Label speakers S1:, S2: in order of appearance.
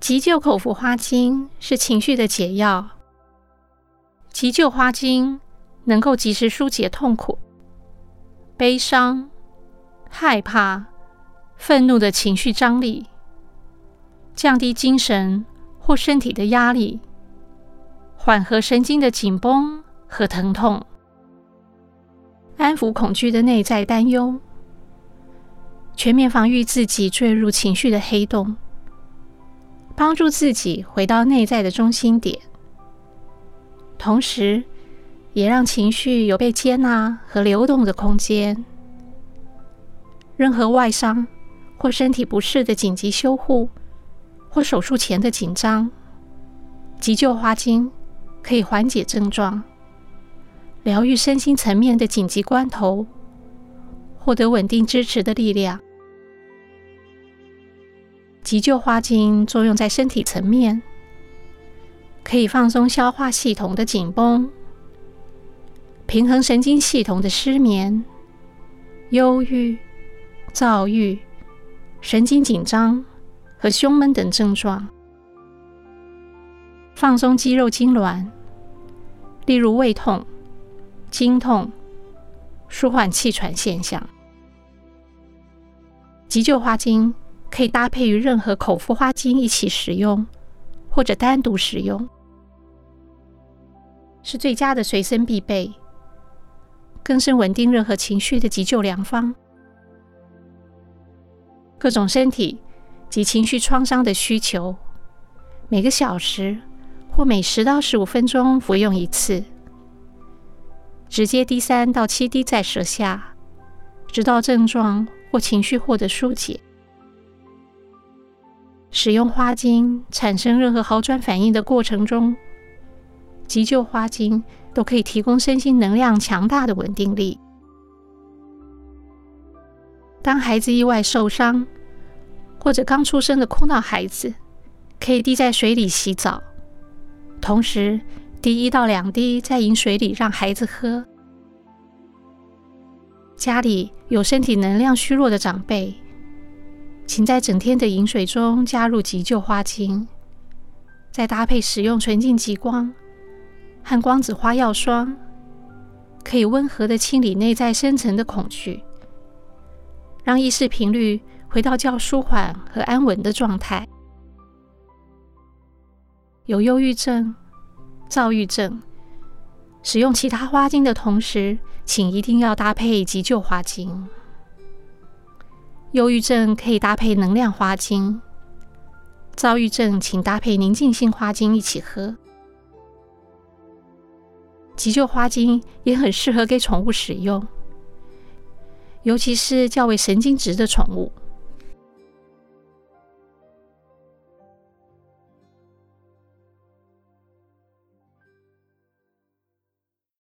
S1: 急救口服花精是情绪的解药。急救花精能够及时疏解痛苦、悲伤、害怕、愤怒的情绪张力，降低精神或身体的压力，缓和神经的紧绷和疼痛，安抚恐惧的内在担忧，全面防御自己坠入情绪的黑洞。帮助自己回到内在的中心点，同时也让情绪有被接纳和流动的空间。任何外伤或身体不适的紧急修护，或手术前的紧张，急救花精可以缓解症状，疗愈身心层面的紧急关头，获得稳定支持的力量。急救花精作用在身体层面，可以放松消化系统的紧绷，平衡神经系统的失眠、忧郁、躁郁、神经紧张和胸闷等症状，放松肌肉痉挛，例如胃痛、经痛，舒缓气喘现象。急救花精。可以搭配于任何口服花精一起使用，或者单独使用，是最佳的随身必备，更是稳定任何情绪的急救良方。各种身体及情绪创伤的需求，每个小时或每十到十五分钟服用一次，直接滴三到七滴在舌下，直到症状或情绪获得纾解。使用花精产生任何好转反应的过程中，急救花精都可以提供身心能量强大的稳定力。当孩子意外受伤，或者刚出生的哭闹孩子，可以滴在水里洗澡，同时滴一到两滴在饮水里让孩子喝。家里有身体能量虚弱的长辈。请在整天的饮水中加入急救花精，再搭配使用纯净极光和光子花药霜，可以温和的清理内在深层的恐惧，让意识频率回到较舒缓和安稳的状态。有忧郁症、躁郁症，使用其他花精的同时，请一定要搭配急救花精。忧郁症可以搭配能量花精，躁郁症请搭配宁静性花精一起喝。急救花精也很适合给宠物使用，尤其是较为神经质的宠物。